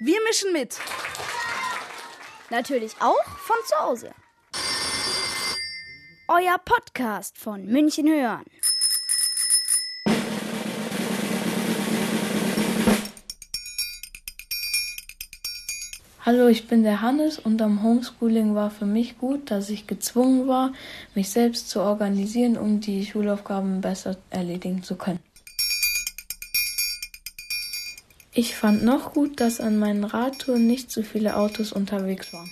Wir mischen mit. Natürlich auch von zu Hause. Euer Podcast von München hören. Hallo, ich bin der Hannes und am Homeschooling war für mich gut, dass ich gezwungen war, mich selbst zu organisieren, um die Schulaufgaben besser erledigen zu können. Ich fand noch gut, dass an meinen Radtouren nicht so viele Autos unterwegs waren.